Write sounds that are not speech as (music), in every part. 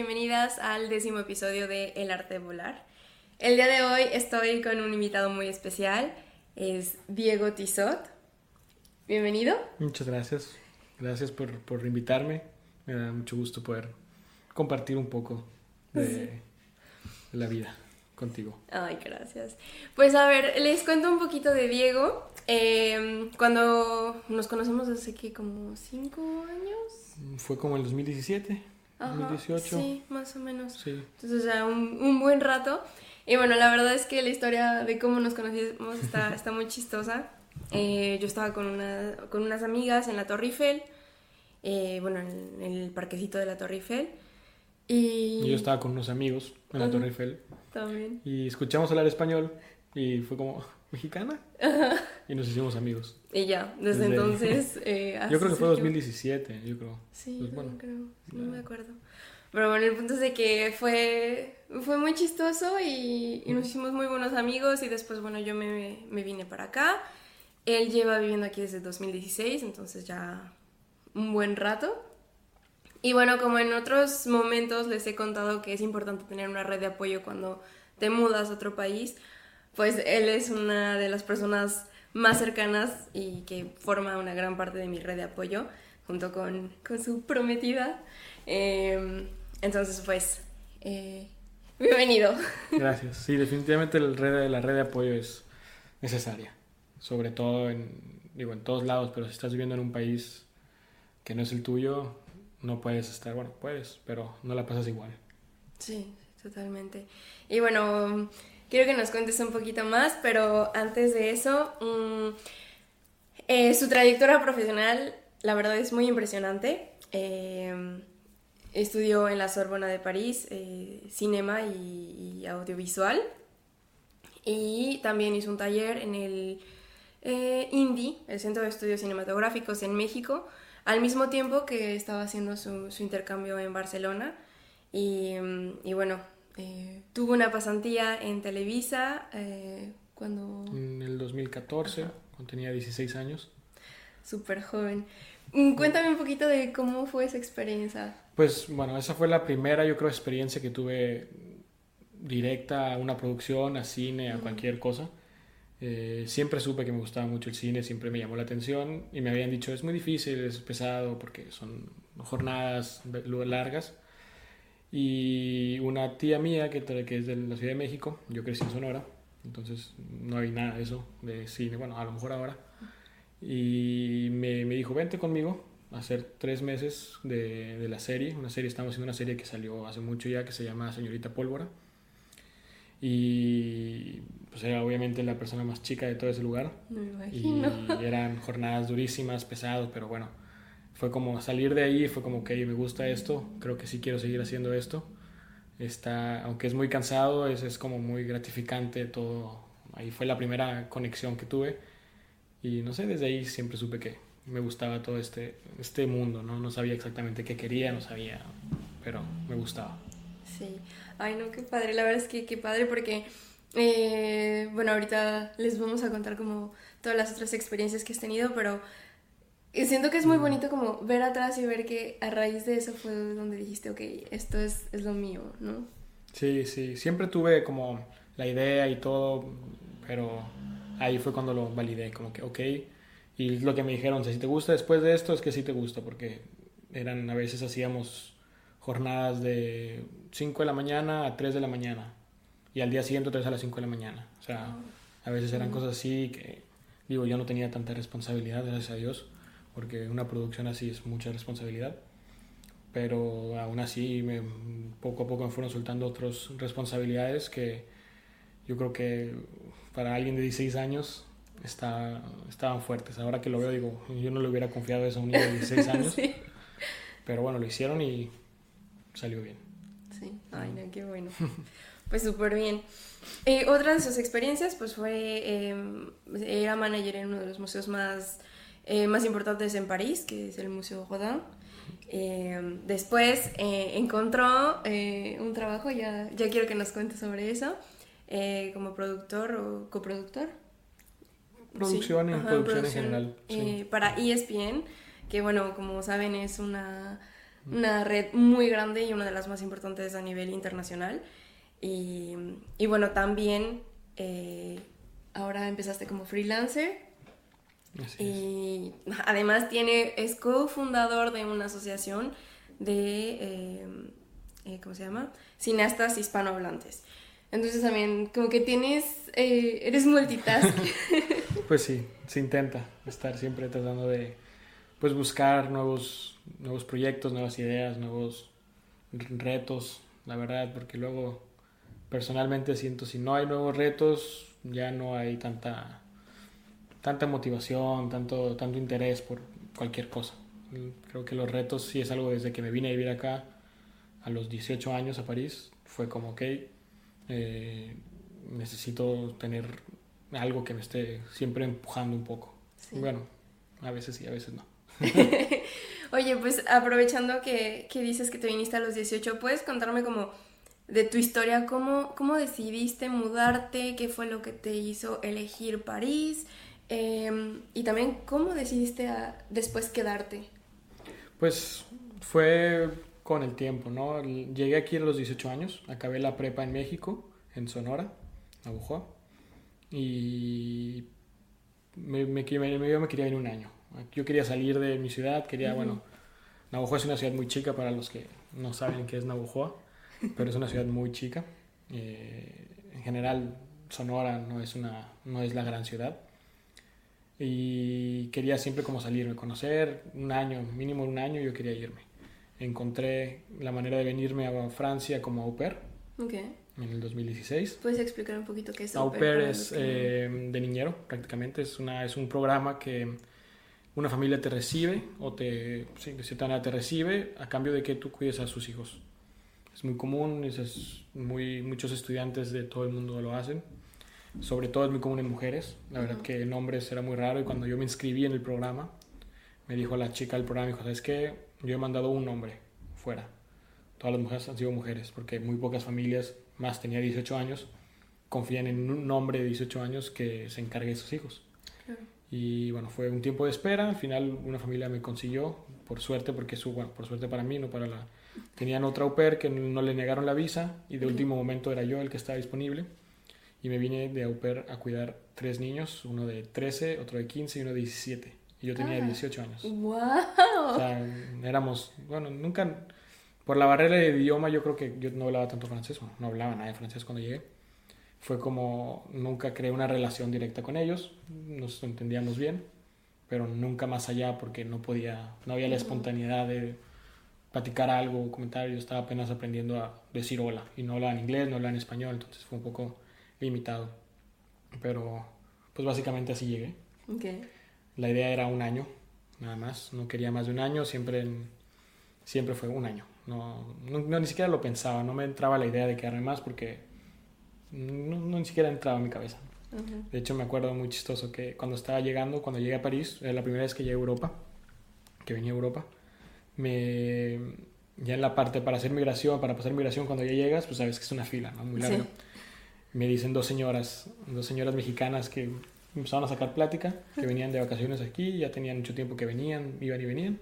bienvenidas al décimo episodio de El arte de volar. El día de hoy estoy con un invitado muy especial, es Diego Tizot. Bienvenido. Muchas gracias, gracias por, por invitarme, me da mucho gusto poder compartir un poco de la vida contigo. Ay, gracias. Pues a ver, les cuento un poquito de Diego. Eh, cuando nos conocemos hace que como cinco años. Fue como el 2017, Ajá, 2018. Sí, más o menos. Sí. Entonces ya un, un buen rato. Y bueno, la verdad es que la historia de cómo nos conocimos está, (laughs) está muy chistosa. Eh, yo estaba con, una, con unas amigas en la Torre Eiffel, eh, bueno, en, en el parquecito de la Torre Eiffel. Y, yo estaba con unos amigos en la. Torre Eiffel también. y escuchamos hablar español y fue como, ¿mexicana? Y nos hicimos amigos. Y ya, desde, Desde- entonces... eh, Yo creo que fue surgió. 2017, yo creo. Sí, Pues bueno, creo, no ya. me acuerdo. Pero bueno, el punto es de que fue, fue muy chistoso y, y nos hicimos muy buenos amigos y después, bueno, yo me, me vine para acá. Él lleva viviendo aquí desde 2016, entonces ya un buen rato. Y bueno, como en otros momentos les he contado que es importante tener una red de apoyo cuando te mudas a otro país, pues él es una de las personas más cercanas y que forma una gran parte de mi red de apoyo, junto con, con su prometida. Eh, entonces, pues, eh, bienvenido. Gracias. Sí, definitivamente el red, la red de apoyo es necesaria. Sobre todo en, digo, en todos lados, pero si estás viviendo en un país que no es el tuyo, no puedes estar, bueno, puedes, pero no la pasas igual. Sí, totalmente. Y bueno, quiero que nos cuentes un poquito más, pero antes de eso, mm, eh, su trayectoria profesional, la verdad es muy impresionante. Eh, estudió en la Sorbona de París eh, cinema y, audiovisual. Y también hizo un taller en el INDI, el Centro de Estudios Cinematográficos en México, al mismo tiempo que estaba haciendo su, intercambio en Barcelona. Y, mm, y bueno, eh, tuvo una pasantía en Televisa eh, cuando En el 2014, cuando tenía 16 años, súper joven. Mm, Cuéntame un poquito de cómo fue esa experiencia. pues bueno, esa fue la primera, yo creo, experiencia que tuve directa a una producción, a cine, a cualquier cosa. Eh, siempre supe que me gustaba mucho el cine, siempre me llamó la atención y me habían dicho es muy difícil, es pesado porque son jornadas largas. Y una tía mía que, que es de la Ciudad de México, yo crecí en Sonora, entonces no había nada de eso, de cine, bueno, a lo mejor ahora. Y me, me dijo, vente conmigo a hacer tres meses de, de la serie, una serie, estamos haciendo una serie que salió hace mucho ya, que se llama Señorita Pólvora. Y pues era obviamente la persona más chica de todo ese lugar. Me Y imagino. eran jornadas durísimas, pesados, pero bueno, fue como salir de ahí, fue como que me gusta esto, creo que sí quiero seguir haciendo esto. Está, aunque es muy cansado, es, es como muy gratificante todo. Ahí fue la primera conexión que tuve. Y no sé, desde ahí siempre supe que me gustaba todo este, este mundo, ¿no? No sabía exactamente qué quería, no sabía, pero me gustaba. Sí, ay no, qué padre, la verdad es que qué padre porque, eh, bueno, ahorita les vamos a contar como todas las otras experiencias que has tenido, pero eh, siento que es muy bonito como ver atrás y ver que a raíz de eso fue donde dijiste, ok, esto es, es lo mío, ¿no? Sí, sí, siempre tuve como la idea y todo, pero ahí fue cuando lo validé, como que, ok, y lo que me dijeron, si te gusta después de esto, es que sí te gusta, porque eran, a veces hacíamos jornadas de 5 de la mañana a 3 de la mañana, y al día siguiente otra vez a las 5 de la mañana, o sea, a veces eran cosas así que, digo, yo no tenía tanta responsabilidad, gracias a Dios, porque una producción así es mucha responsabilidad pero aún así me, poco a poco me fueron soltando otras responsabilidades que yo creo que para alguien de 16 años está, estaban fuertes. Ahora que lo veo digo, yo no le hubiera confiado eso a un niño de 16 (laughs) años, sí. pero bueno, lo hicieron y salió bien. Sí, ay, no, qué bueno. (laughs) Pues súper bien. Eh, otra de sus experiencias, pues fue, eh, era manager en uno de los museos más, eh, más importantes en París, que es el Museo Rodin. Eh, después eh, encontró eh, un trabajo, ya, ya quiero que nos cuente sobre eso, eh, como productor o coproductor. Producción y ajá, producción en general, sí. eh, para ESPN, que bueno, como saben es una una red muy grande y una de las más importantes a nivel internacional. Y, y bueno, también ahora empezaste como freelancer. Y además tiene, es cofundador de una asociación de, eh, eh, ¿cómo se llama? Cineastas hispanohablantes. Entonces también como que tienes, eres multitask. (laughs) (laughs) pues sí, se intenta estar siempre tratando de pues buscar nuevos, nuevos proyectos, nuevas ideas, nuevos retos, la verdad, porque luego personalmente siento si no hay nuevos retos, ya no hay tanta, tanta motivación, tanto, tanto interés por cualquier cosa. Creo que los retos sí es algo desde que me vine a vivir acá a los 18 años a París, fue como, ok, eh, necesito tener algo que me esté siempre empujando un poco. Bueno, a veces sí, a veces no. (laughs) Oye, pues aprovechando que, que, dices que te viniste a los 18, ¿puedes contarme como de tu historia, cómo, cómo decidiste mudarte, qué fue lo que te hizo elegir París em, y también cómo decidiste después quedarte? Pues fue con el tiempo, ¿no? Llegué aquí a los 18 años, acabé la prepa en México, en Sonora, Abujoa, y me, me, me, me quería ir un año yo quería salir de mi ciudad, quería, bueno, Navajo es una ciudad muy chica para los que no saben qué es Navajo, pero es una ciudad muy chica. Eh, en general, Sonora no es, una, no es la gran ciudad. Y quería siempre como salirme, conocer un año, mínimo un año, yo quería irme. Encontré la manera de venirme a Francia como au pair. Okay. En el 2016. ¿Puedes explicar un poquito qué es au pair? Au pair es eh, de niñero, prácticamente. Es, una, es un programa que una familia te recibe o te, sí, de cierta manera te recibe a cambio de que tú cuides a sus hijos. Es muy común, es, muy, muchos estudiantes de todo el mundo lo hacen. Sobre todo es muy común en mujeres. La verdad que en hombres era muy raro y cuando yo me inscribí en el programa, me dijo la chica del programa, dijo, ¿sabes qué? Yo he mandado un hombre fuera. Todas las mujeres han sido mujeres porque muy pocas familias, más tenía 18 años, confían en un hombre de 18 años que se encargue de sus hijos. Y bueno, fue un tiempo de espera. Al final una familia me consiguió, por suerte, porque su, bueno, por suerte para mí, no para la... Tenían otra au pair que no le negaron la visa y de último momento era yo el que estaba disponible. Y me vine de au pair a cuidar tres niños, uno de 13, otro de 15 y uno de 17. Y yo tenía 18 ah, años. ¡Wow! O sea, éramos, bueno, nunca, por la barrera de idioma yo creo que yo no hablaba tanto francés, no hablaba nada de francés cuando llegué fue como nunca creé una relación directa con ellos, nos entendíamos bien, pero nunca más allá porque no podía, no había la espontaneidad de platicar algo, comentar, yo estaba apenas aprendiendo a decir hola y no hablaba en inglés, no hablaba en español, entonces fue un poco limitado. Pero pues básicamente así llegué. Okay. La idea era un año, nada más, no quería más de un año, siempre, siempre fue un año. No, no, ni siquiera lo pensaba, no me entraba la idea de quedarme más porque no, no ni siquiera entraba en mi cabeza. De hecho, me acuerdo muy chistoso que cuando estaba llegando, cuando llegué a París, era la primera vez que llegué a Europa, que venía a Europa, me, ya en la parte para hacer migración, para pasar migración, cuando ya llegas, pues sabes que es una fila, ¿no? Muy larga. Me dicen dos señoras, dos señoras mexicanas que empezaron a sacar plática, que venían de vacaciones aquí, ya tenían mucho tiempo que venían, iban y venían.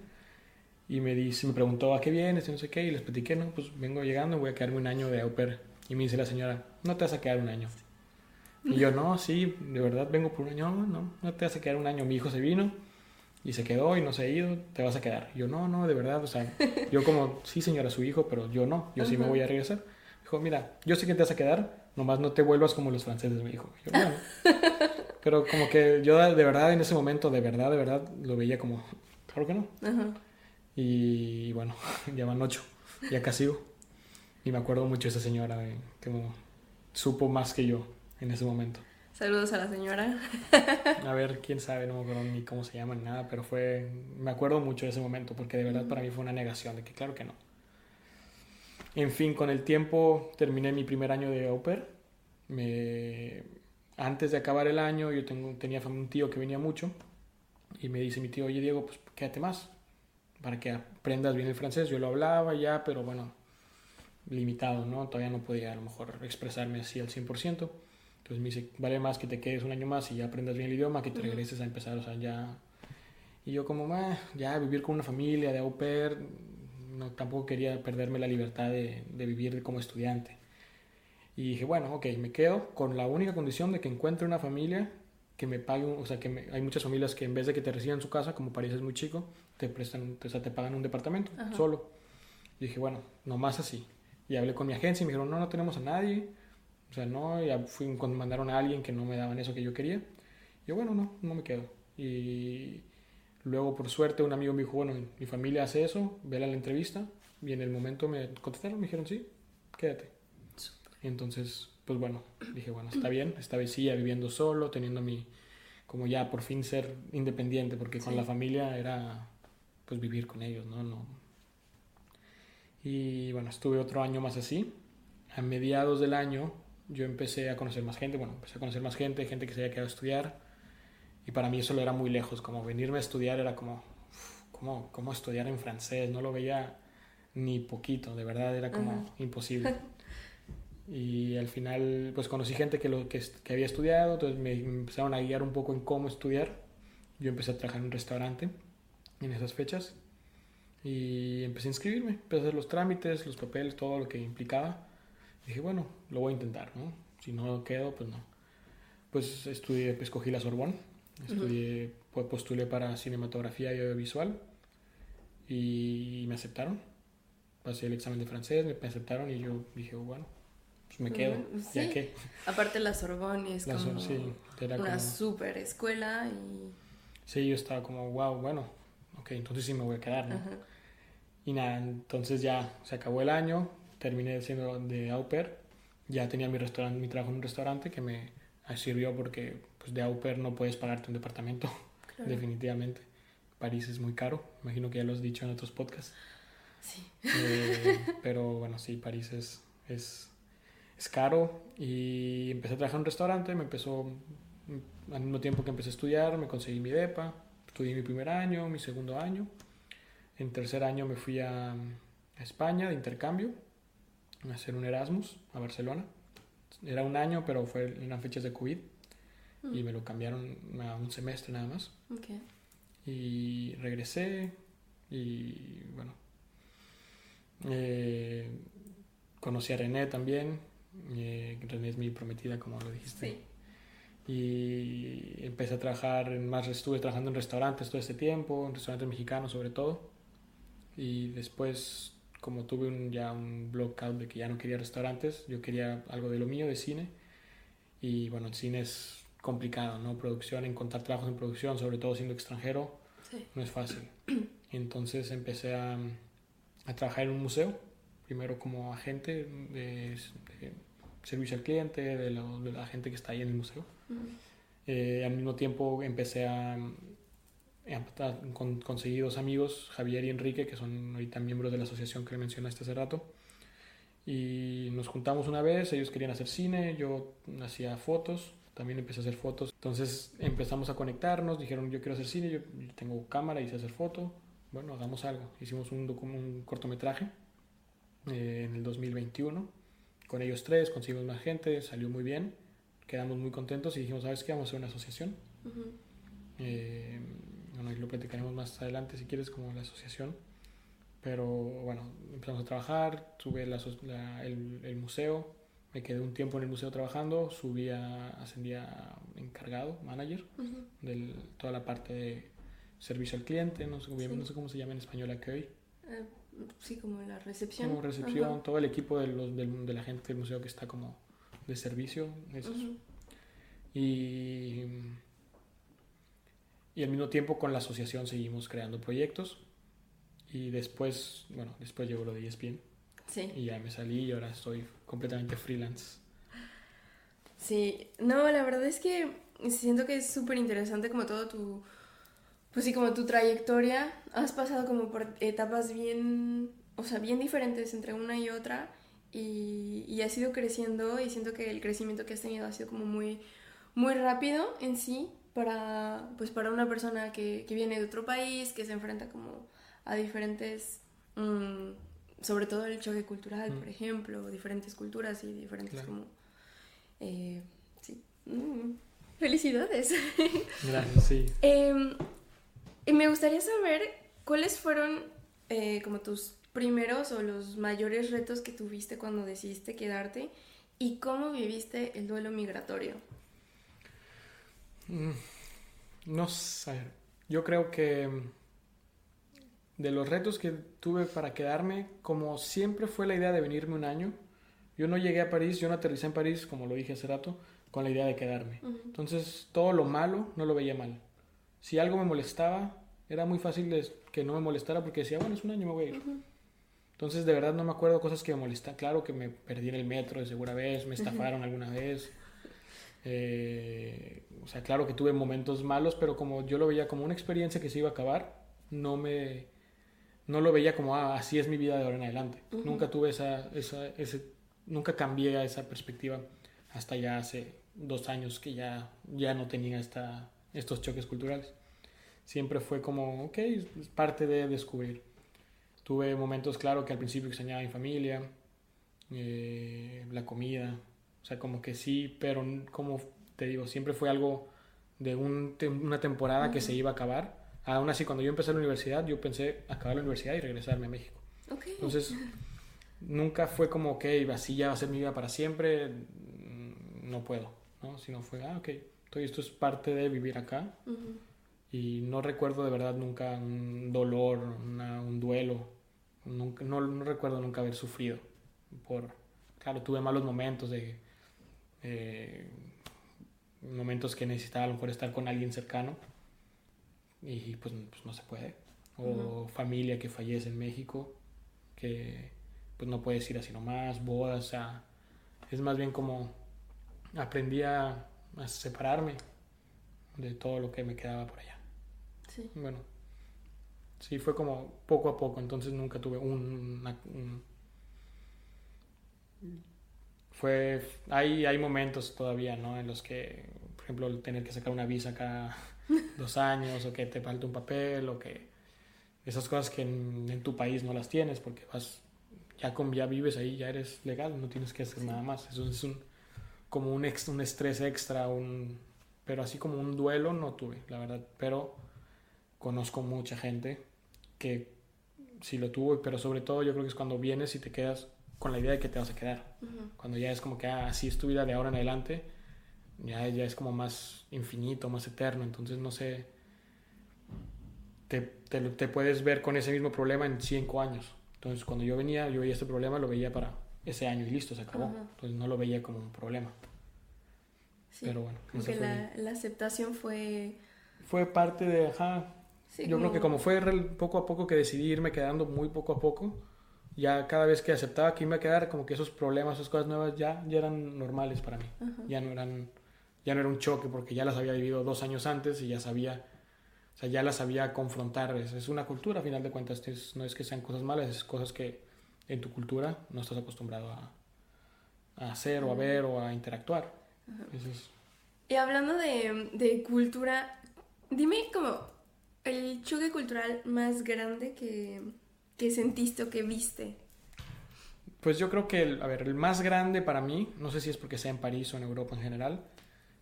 Y me, dice, me preguntó a qué vienes y no sé qué, y les platiqué, no, pues vengo llegando, voy a quedarme un año de au pair y me dice la señora, no te vas a quedar un año. Y yo, no, sí, de verdad vengo por un año. No, no, te vas a quedar un año. Mi hijo se vino y se quedó y no se ha ido, te vas a quedar. Y yo, no, no, de verdad, o sea, yo como, sí señora, su hijo, pero yo no, yo sí me voy a regresar. Dijo, mira, yo sé que te vas a quedar, nomás no te vuelvas como los franceses, me dijo. Yo, bueno. (laughs) Pero como que yo de verdad en ese momento, de verdad, de verdad, lo veía como, claro que no. Y bueno, (laughs) ya van ocho, ya casi y me acuerdo mucho de esa señora, que supo más que yo en ese momento. Saludos a la señora. a ver, quién sabe, no me acuerdo ni cómo se llama ni nada, pero fue. Me acuerdo mucho de ese momento, porque de verdad para mí fue una negación de que, claro que no. En fin, con el tiempo terminé mi primer año de au pair. Me... Antes de acabar el año, yo tengo, tenía un tío que venía mucho y me dice mi tío, oye Diego, pues quédate más para que aprendas bien el francés. Yo lo hablaba ya, pero bueno, limitado, ¿no? Todavía no podía a lo mejor expresarme así al 100%. Entonces me dice, vale más que te quedes un año más y ya aprendas bien el idioma, que te regreses a empezar, o sea, ya... Y yo como, ya vivir con una familia de au pair, no, tampoco quería perderme la libertad de, de vivir como estudiante. Y dije, bueno, ok, me quedo con la única condición de que encuentre una familia que me pague, o sea, que me, hay muchas familias que en vez de que te reciban en su casa, como París es muy chico, te prestan, o sea, te pagan un departamento solo. Y dije, bueno, nomás así. Y hablé con mi agencia y me dijeron, no, no tenemos a nadie. O sea, no, ya fui cuando mandaron a alguien que no me daban eso que yo quería. Y yo, bueno, no, no me quedo. Y luego, por suerte, un amigo me dijo, bueno, mi familia hace eso, vela la entrevista. Y en el momento me contestaron, me dijeron, sí, quédate. Entonces, pues bueno, dije, bueno, está bien, esta vez sí, ya viviendo solo, teniendo mi, como ya por fin ser independiente, porque con la familia era, pues vivir con ellos, ¿no? no y bueno, estuve otro año más así. A mediados del año yo empecé a conocer más gente, bueno, empecé a conocer más gente, gente que se había quedado a estudiar. Y para mí eso lo era muy lejos, como venirme a estudiar era como, ¿cómo, cómo estudiar en francés? No lo veía ni poquito, de verdad era como imposible. (laughs) Y al final, pues conocí gente que, lo, que, que había estudiado, entonces me, me empezaron a guiar un poco en cómo estudiar. Yo empecé a trabajar en un restaurante en esas fechas y empecé a inscribirme, empecé a hacer los trámites, los papeles, todo lo que implicaba. dije, bueno, lo voy a intentar, ¿no? Si no quedo, pues no. Pues estudié, pues escogí la Sorbonne, estudié, pues postulé para cinematografía y audiovisual y me aceptaron. Pasé el examen de francés, me aceptaron y yo dije, bueno, pues me quedo, ya que. Aparte la Sorbonne es como una super escuela y... Sí, yo estaba como, wow, bueno, ok, entonces sí me voy a quedar, ¿no? Y nada, entonces ya se acabó el año, terminé siendo de au pair, ya tenía mi, restaurante, mi trabajo en un restaurante que me sirvió porque pues de au pair no puedes pagarte un departamento, (laughs) definitivamente. París es muy caro, imagino que ya lo has dicho en otros podcasts. Sí. Eh, (laughs) pero bueno, sí, París es, es, es caro y empecé a trabajar en un restaurante, me empezó, al mismo tiempo que empecé a estudiar, me conseguí mi DEPA, estudié mi primer año, mi segundo año en tercer año me fui a, España de intercambio, a hacer un Erasmus a Barcelona. Era un año, pero fue en las fechas de COVID mm. y me lo cambiaron a un semestre nada más. Y regresé y bueno, eh, conocí a René también. Eh, René es mi prometida, como lo dijiste. Sí y empecé a trabajar en más estuve trabajando en restaurantes todo este tiempo en restaurantes mexicanos sobre todo y después, como tuve un, ya un blockout de que ya no quería restaurantes, yo quería algo de lo mío, de cine. Y bueno, el cine es complicado, ¿no? Producción, encontrar trabajos en producción, sobre todo siendo extranjero, no es fácil. (clears throat) Entonces empecé a, a, trabajar en un museo, primero como agente de, servicio al cliente, de, la gente que está ahí en el museo. Eh, al mismo tiempo empecé a, con, conseguí dos amigos, Javier y Enrique, que son ahorita miembros de la asociación que le mencionaste hace rato. Y nos juntamos una vez, ellos querían hacer cine, yo hacía fotos, también empecé a hacer fotos. Entonces empezamos a conectarnos, dijeron yo quiero hacer cine, yo, tengo cámara y sé hacer foto. Bueno, hagamos algo. Hicimos un, un cortometraje eh, en el 2021. Con ellos tres, conseguimos más gente, salió muy bien. Quedamos muy contentos y dijimos, ¿sabes qué? Vamos a hacer una asociación bueno, ahí lo platicaremos más adelante si quieres como la asociación. Pero bueno, empezamos a trabajar, tuve la, el, el, museo, me quedé un tiempo en el museo trabajando, subía, ascendía encargado, manager, de toda la parte de servicio al cliente, no sé, no sé cómo se llama en español aquí hoy. Eh, sí, como la recepción. Como recepción, todo el equipo de, los, de, de, la gente del museo que está como de servicio, eso. Y y al mismo tiempo con la asociación seguimos creando proyectos. Y después, bueno, después llegó lo de ESPN. Sí. Y ya me salí y ahora estoy completamente freelance. Sí, no, la verdad es que siento que es súper interesante como todo tu, pues sí, como tu trayectoria. Has pasado como por etapas bien, o sea, bien diferentes entre una y otra. Y, y has ido creciendo y siento que el crecimiento que has tenido ha sido como muy, muy rápido en sí para, pues para una persona que, que viene de otro país, que se enfrenta como a diferentes, mm, sobre todo el choque cultural, por ejemplo, diferentes culturas y diferentes como... Eh, sí. Mm, felicidades. (laughs) Gracias, sí. Em, y me gustaría saber cuáles fueron eh, como tus primeros o los mayores retos que tuviste cuando decidiste quedarte y cómo viviste el duelo migratorio. Mm, no sé, yo creo que de los retos que tuve para quedarme, como siempre fue la idea de venirme un año, yo no llegué a París, yo no aterricé en París, como lo dije hace rato, con la idea de quedarme. Entonces, todo lo malo no lo veía mal. Si algo me molestaba, era muy fácil que no me molestara porque decía, bueno, es un año, me voy a ir. Entonces, de verdad no me acuerdo cosas que me molestan. Claro que me perdí en el metro de segura vez, me estafaron alguna vez. Eh, o sea, claro que tuve momentos malos, pero como yo lo veía como una experiencia que se iba a acabar, no me no lo veía como ah, así es mi vida de ahora en adelante. Nunca tuve esa, esa ese, nunca cambié a esa perspectiva hasta ya hace dos años que ya, ya no tenía esta, estos choques culturales. Siempre fue como, ok, es parte de descubrir. Tuve momentos, claro, que al principio extrañaba a mi familia, eh, la comida, sea, como que sí, pero como te digo, siempre fue algo de un, una temporada que se iba a acabar. Aún así, cuando yo empecé la universidad, yo pensé acabar la universidad y regresarme a México. Entonces, nunca fue como, ok, así ya va a ser mi vida para siempre, mm, no puedo, ¿no? Sino fue, ah, ok, esto es parte de vivir acá. Y no recuerdo de verdad nunca un dolor, un duelo Nunca, no, no, recuerdo nunca haber sufrido. Por, claro, tuve malos momentos de eh, momentos que necesitaba a lo mejor estar con alguien cercano y pues, pues no se puede. O familia que fallece en México, que pues no puedes ir así nomás, bodas, o sea, es más bien como aprendí a, a separarme de todo lo que me quedaba por allá. Sí. Bueno, Sí, fue como poco a poco, entonces nunca tuve un... fue... Hay, hay momentos todavía, ¿no? En los que, por ejemplo, tener que sacar una visa cada (laughs) dos años o que te falta un papel o que... Esas cosas que en, tu país no las tienes porque vas... Ya, con, ya vives ahí, ya eres legal, no tienes que hacer nada más. Eso es un, como un, un estrés extra, un, pero así como un duelo no tuve, la verdad. Pero conozco mucha gente que sí lo tuvo, pero sobre todo yo creo que es cuando vienes y te quedas con la idea de que te vas a quedar. Cuando ya es como que ah, así es tu vida de ahora en adelante, ya, ya es como más infinito, más eterno, entonces no sé, te, te, puedes ver con ese mismo problema en cinco años. Entonces cuando yo venía, yo veía este problema, lo veía para ese año y listo, se acabó. Entonces no lo veía como un problema. Pero bueno. Porque la, la, aceptación fue... Fue parte de, ajá, yo creo que como fue poco a poco que decidí irme quedando muy poco a poco, ya cada vez que aceptaba que iba a quedar, como que esos problemas, esas cosas nuevas ya, ya eran normales para mí. Ya no eran, ya no era un choque porque ya las había vivido dos años antes y ya sabía, o sea, ya las sabía confrontar. Es, es una cultura, a final de cuentas, no es que sean cosas malas, es cosas que en tu cultura no estás acostumbrado a, a hacer o a ver o a interactuar. Y hablando de, de cultura, dime como el choque cultural más grande que, que sentiste o que viste. Pues yo creo que, el, a ver, el más grande para mí, no sé si es porque sea en París o en Europa en general,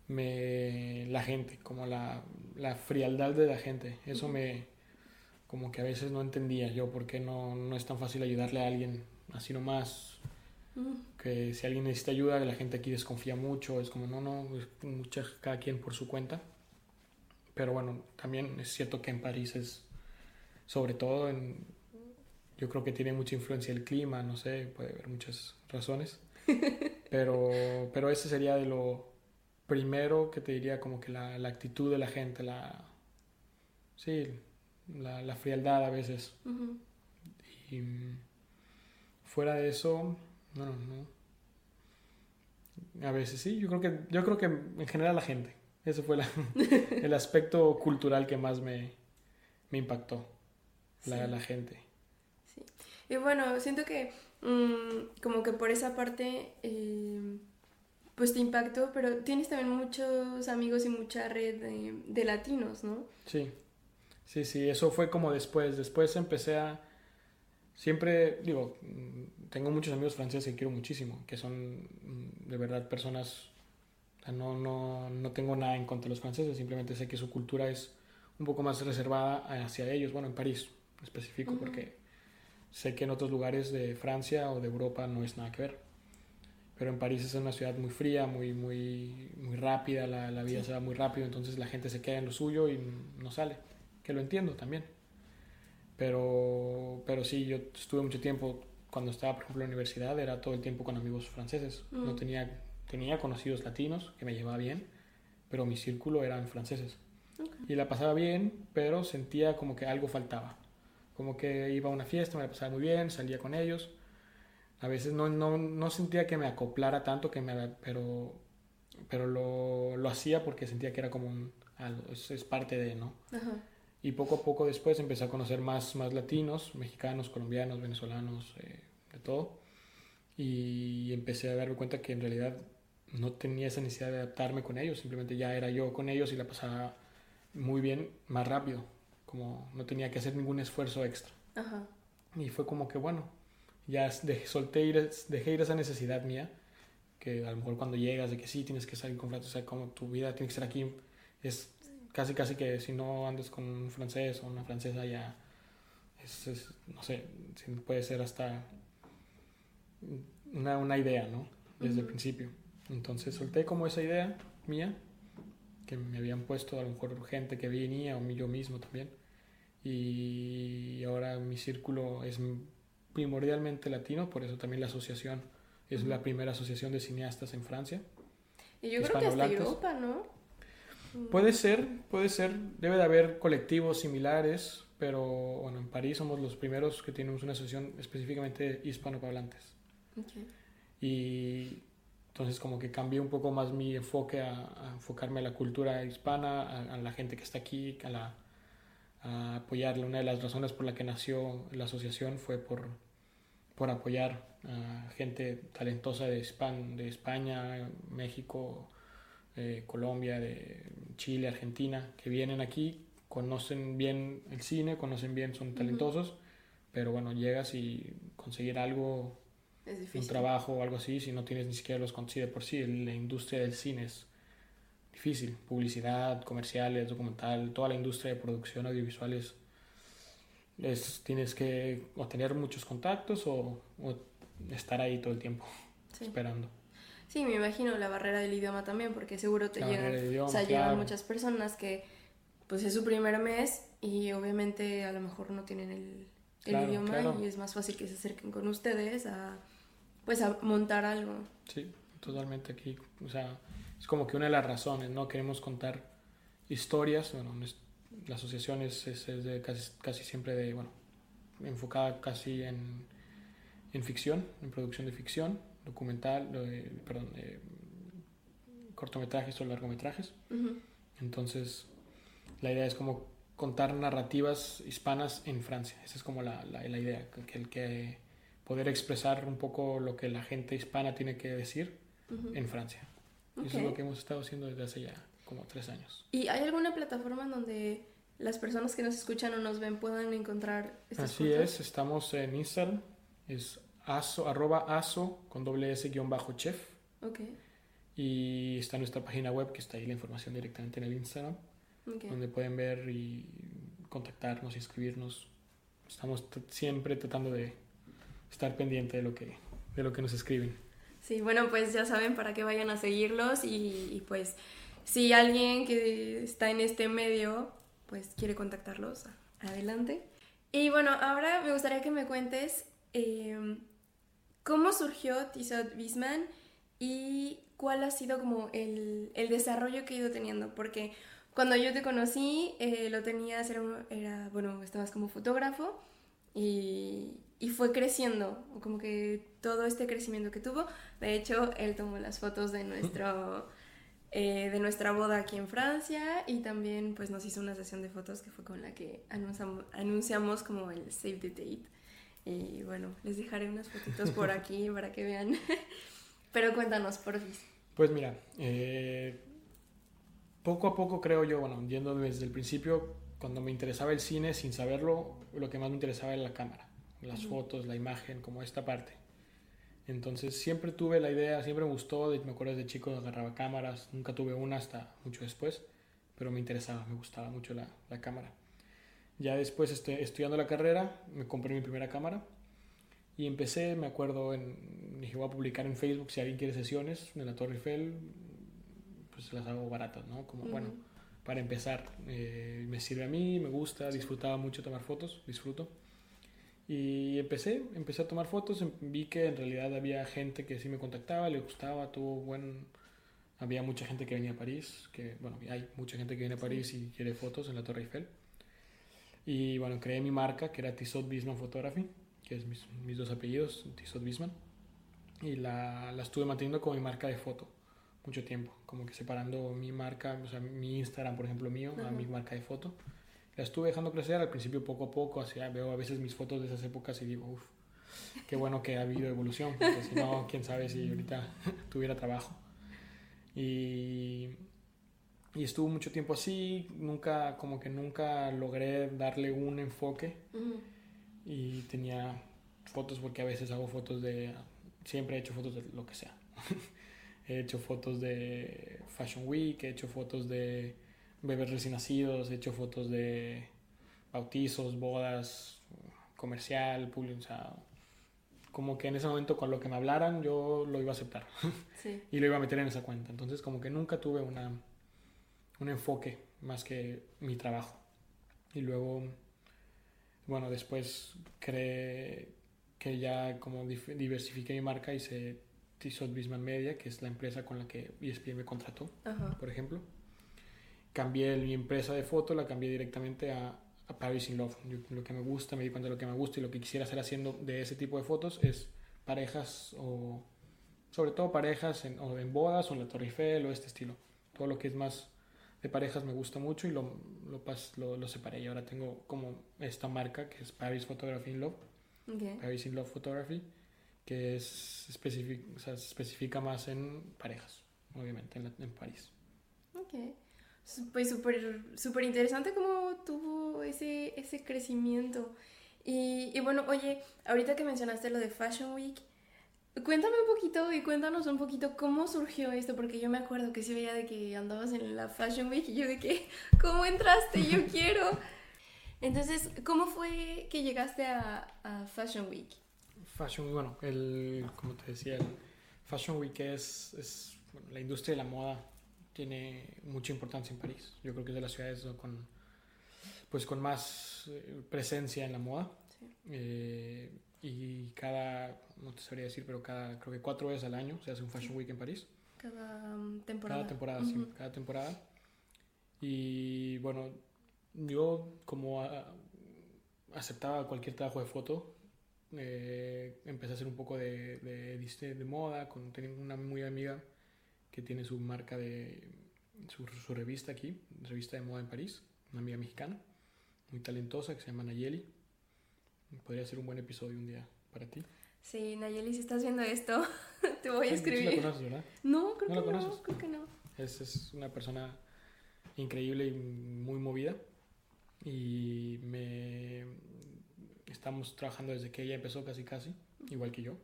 me, la gente, como la, la frialdad de la gente. Eso me, como que a veces no entendía yo por qué no, no es tan fácil ayudarle a alguien así nomás. Que si alguien necesita ayuda, la gente aquí desconfía mucho, es como, no, no, mucha, cada quien por su cuenta. Pero bueno, también es cierto que en París es, sobre todo, en, yo creo que tiene mucha influencia el clima, no sé, puede haber muchas razones. (laughs) Pero, pero ese sería de lo primero que te diría como que la, la actitud de la gente, la... Sí, la, la frialdad a veces. Y fuera de eso, no, no. A veces sí, yo creo que, yo creo que en general la gente. Ese fue (laughs) el aspecto cultural que más me, impactó, la, gente. Y bueno, siento que mm, como que por esa parte, eh, pues te impactó, pero tienes también muchos amigos y mucha red de, latinos, ¿no? Sí, sí, sí, eso fue como después. Después empecé a... Siempre, digo, mm, tengo muchos amigos franceses que quiero muchísimo, que son mm, de verdad personas no, no, no tengo nada en contra de los franceses, simplemente sé que su cultura es un poco más reservada hacia ellos, bueno, en París específico, porque Sé que en otros lugares de Francia o de Europa no es nada que ver. Pero en París es una ciudad muy fría, muy, muy, muy rápida, la, la vida se va muy rápido, entonces la gente se queda en lo suyo y no sale. Que lo entiendo también. Pero, pero sí, yo estuve mucho tiempo, cuando estaba, por ejemplo, en la universidad, era todo el tiempo con amigos franceses. No tenía, tenía conocidos latinos, que me llevaba bien, pero mi círculo eran franceses. Y la pasaba bien, pero sentía como que algo faltaba. Como que iba a una fiesta, me la pasaba muy bien, salía con ellos. A veces no, no, no sentía que me acoplara tanto, que me, pero, pero lo, lo hacía porque sentía que era como un, algo, es, es parte de, ¿no? Ajá. Y poco a poco después empecé a conocer más, más latinos, mexicanos, colombianos, venezolanos, eh, de todo. Y empecé a darme cuenta que en realidad no tenía esa necesidad de adaptarme con ellos, simplemente ya era yo con ellos y la pasaba muy bien, más rápido, como no tenía que hacer ningún esfuerzo extra. Ajá. Y fue como que bueno, ya dejé, solté ir, dejé ir esa necesidad mía, que a lo mejor cuando llegas de que sí tienes que salir con francés, o sea, como tu vida tiene que ser aquí, es casi casi que si no andas con un francés o una francesa ya es, es no sé, puede ser hasta una, una idea, ¿no? Desde el principio. Entonces solté como esa idea mía, que me habían puesto a lo mejor gente que venía o yo mismo también. Y ahora mi círculo es primordialmente latino, por eso también la asociación es Ujú. la primera asociación de cineastas en Francia. Y yo creo que hasta. Europa, ¿no? Mm. Puede ser, puede ser, debe de haber colectivos similares, pero bueno, en París somos los primeros que tenemos una asociación específicamente hispanohablantes. Ok. Y entonces como que cambié un poco más mi enfoque a, a enfocarme a la cultura hispana, a, a la gente que está aquí, a, la, a apoyarla. Una de las razones por la que nació la asociación fue por, por apoyar a gente talentosa de, Hispan- de España, México, eh, Colombia, de Chile, Argentina, que vienen aquí, conocen bien el cine, conocen bien, son talentosos, pero bueno, llegas y conseguir algo Es un difícil. trabajo o algo así si no tienes ni siquiera los contactos de por sí. La industria del cine es difícil. Publicidad, comerciales, documental, toda la industria de producción audiovisual es, es- tienes que o tener muchos contactos o, o estar ahí todo el tiempo (laughs) Sí. esperando. Sí, me imagino la barrera del idioma también, porque seguro te La llegan, idioma, o sea, llegan claro. muchas personas que pues es su primer mes y obviamente a lo mejor no tienen el, el Claro, idioma claro. y es más fácil que se acerquen con ustedes a pues a montar algo. Sí, totalmente aquí. O sea, es como que una de las razones, ¿no? Queremos contar historias. Bueno, la asociación es, es- es de casi, casi siempre de, bueno, enfocada casi en, en ficción, en producción de ficción, documental, eh, perdón, eh, cortometrajes o largometrajes. Entonces, la idea es como contar narrativas hispanas en Francia. Esa es como la, la, la idea, que, que poder expresar un poco lo que la gente hispana tiene que decir Ujú. en Francia. Y Eso es lo que hemos estado haciendo desde hace ya como tres años. ¿Y hay alguna plataforma en donde las personas que nos escuchan o nos ven puedan encontrar estas Así es, estamos en Instagram, es aso, arroba aso con doble s guion bajo chef. Ok, Y está nuestra página web que está ahí la información directamente en el Instagram. ok. donde pueden ver y contactarnos y escribirnos. Estamos siempre tratando de estar pendiente de lo que, de lo que nos escriben. Sí, bueno, pues ya saben para que vayan a seguirlos y, y, pues si alguien que está en este medio pues quiere contactarlos, adelante. Y bueno, ahora me gustaría que me cuentes eh, cómo surgió Tissot Bisman y cuál ha sido como el, el desarrollo que he ido teniendo, porque cuando yo te conocí eh, lo tenías, era, era, bueno, estabas como fotógrafo y fue creciendo, como que todo este crecimiento que tuvo. De hecho, él tomó las fotos de nuestro eh, de nuestra boda aquí en Francia y también pues nos hizo una sesión de fotos que fue con la que anunciamos, anunciamos como el Save the Date. Y bueno, les dejaré unas fotitos por (laughs) aquí para que vean. (laughs) Pero cuéntanos, porfis. Pues mira, eh, poco a poco creo yo, bueno, yendo desde el principio, cuando me interesaba el cine, sin saberlo, lo que más me interesaba era la cámara, las fotos, la imagen, como esta parte. Entonces siempre tuve la idea, siempre me gustó, me acuerdo de chico agarraba cámaras, nunca tuve una hasta mucho después, pero me interesaba, me gustaba mucho la, la cámara. Ya después este, estudiando la carrera, me compré mi primera cámara, Y empecé, me acuerdo, en, dije, voy a publicar en Facebook si alguien quiere sesiones de la Torre Eiffel, pues las hago baratas, ¿no? Como, bueno, para empezar, eh, me sirve a mí, me gusta, disfrutaba mucho tomar fotos, disfruto. Y empecé, empecé a tomar fotos, em, vi que en realidad había gente que sí me contactaba, le gustaba, tuvo buen... Había mucha gente que venía a París, que bueno, hay mucha gente que viene a París y quiere fotos en la Torre Eiffel. Y bueno, creé mi marca, que era Tissot Bisman Photography, que es mis, mis dos apellidos, Tissot Bisman. Y la, la estuve manteniendo como mi marca de foto mucho tiempo, como que separando mi marca, o sea, mi Instagram, por ejemplo, mío, a mi marca de foto. La estuve dejando crecer al principio poco a poco, así, veo a veces mis fotos de esas épocas y digo, uff, qué bueno que ha habido evolución, porque si no, quién sabe si ahorita (laughs) tuviera trabajo. Y, y estuvo mucho tiempo así, nunca, como que nunca logré darle un enfoque y tenía fotos porque a veces hago fotos de, siempre he hecho fotos de lo que sea. (laughs) he hecho fotos de Fashion Week, he hecho fotos de bebés recién nacidos, he hecho fotos de bautizos, bodas, comercial, público, o sea, como que en ese momento con lo que me hablaran yo lo iba a aceptar (laughs) y lo iba a meter en esa cuenta. Entonces como que nunca tuve una, un enfoque más que mi trabajo. Y luego, bueno, después creé que ya como diversifiqué mi marca y se Tissot Bisman Media, que es la empresa con la que ESPN me contrató, por ejemplo cambié mi empresa de foto, la cambié directamente a, a Paris in Love. lo que me gusta, me di cuenta de lo que me gusta y lo que quisiera hacer haciendo de ese tipo de fotos es parejas o sobre todo parejas en, o en bodas o en la Torre Eiffel o este estilo. Todo lo que es más de parejas me gusta mucho y lo, lo, lo, lo separé. Y ahora tengo como esta marca que es Paris Photography in Love. Paris in Love Photography, que es especific, o sea, se especifica más en parejas, obviamente, en, en París. Okay pues súper super interesante cómo tuvo ese, ese crecimiento. Y, y, bueno, oye, ahorita que mencionaste lo de Fashion Week, cuéntame un poquito y cuéntanos un poquito cómo surgió esto, porque yo me acuerdo que se veía de que andabas en la Fashion Week y yo de que, ¿cómo entraste? Yo (laughs) quiero. Entonces, ¿cómo fue que llegaste a, a Fashion Week? Fashion Week, bueno, el, como te decía, el Fashion Week es, es la industria de la moda tiene mucha importancia en París. Yo creo que es de las ciudades con, pues, con más eh, presencia en la moda. Eh, y cada, no te sabría decir, pero cada, creo que cuatro veces al año se hace un Fashion Week en París. Cada um, temporada. Cada temporada, sí, cada temporada. Y bueno, yo como aceptaba cualquier trabajo de foto, eh, empecé a hacer un poco de, de, de moda, con, tenía una muy amiga que tiene su marca de su, revista aquí, revista de moda en París, una amiga mexicana, muy talentosa que se llama Nayeli. Podría ser un buen episodio un día para ti. Sí, Nayeli, si estás viendo esto, (laughs) te voy a escribir. ¿Sí la conoces, ¿verdad? No, creo que no, creo que no. Es, es una persona increíble y muy movida. Y me estamos trabajando desde que ella empezó casi casi, igual que yo.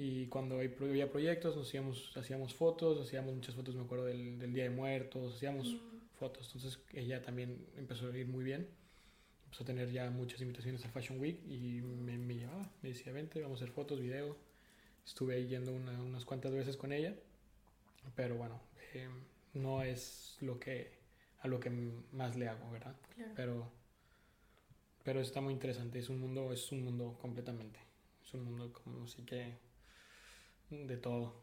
Y cuando había proyectos, nos hacíamos, hacíamos fotos, hacíamos muchas fotos, me acuerdo del, del Día de Muertos, hacíamos mm. fotos. Entonces ella también empezó a ir muy bien. Empezó a tener ya muchas invitaciones a Fashion Week y me, me llevaba, me decía, vente, vamos a hacer fotos, video. Estuve ahí yendo unas cuantas veces con ella, pero bueno, eh, no es lo que, a lo que más le hago, ¿verdad? Pero, pero está muy interesante, es un mundo, es un mundo completamente. Es un mundo como así que de todo.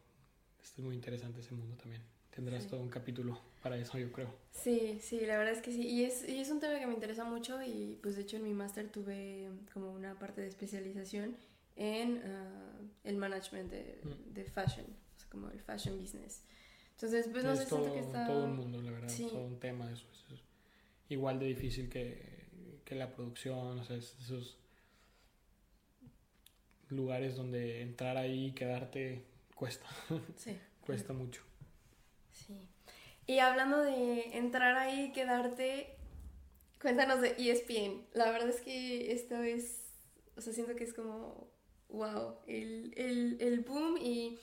es muy interesante ese mundo también. Tendrás todo un capítulo para eso, yo creo. Sí, sí, la verdad es que sí. Y es, y es un tema que me interesa mucho y pues de hecho en mi máster tuve como una parte de especialización en ah, el management de, mm. de, fashion, o sea, como el fashion business. Entonces, pues no sé, todo, que está... Todo un mundo, la verdad, todo un tema, eso, eso es igual de difícil que, que la producción, o sea, esos lugares donde entrar ahí y quedarte cuesta. (laughs) Sí. cuesta mucho. Sí. Y hablando de entrar ahí y quedarte, cuéntanos de ESPN. La verdad es que esto es, o sea, siento que es como, wow, el, el, el boom y,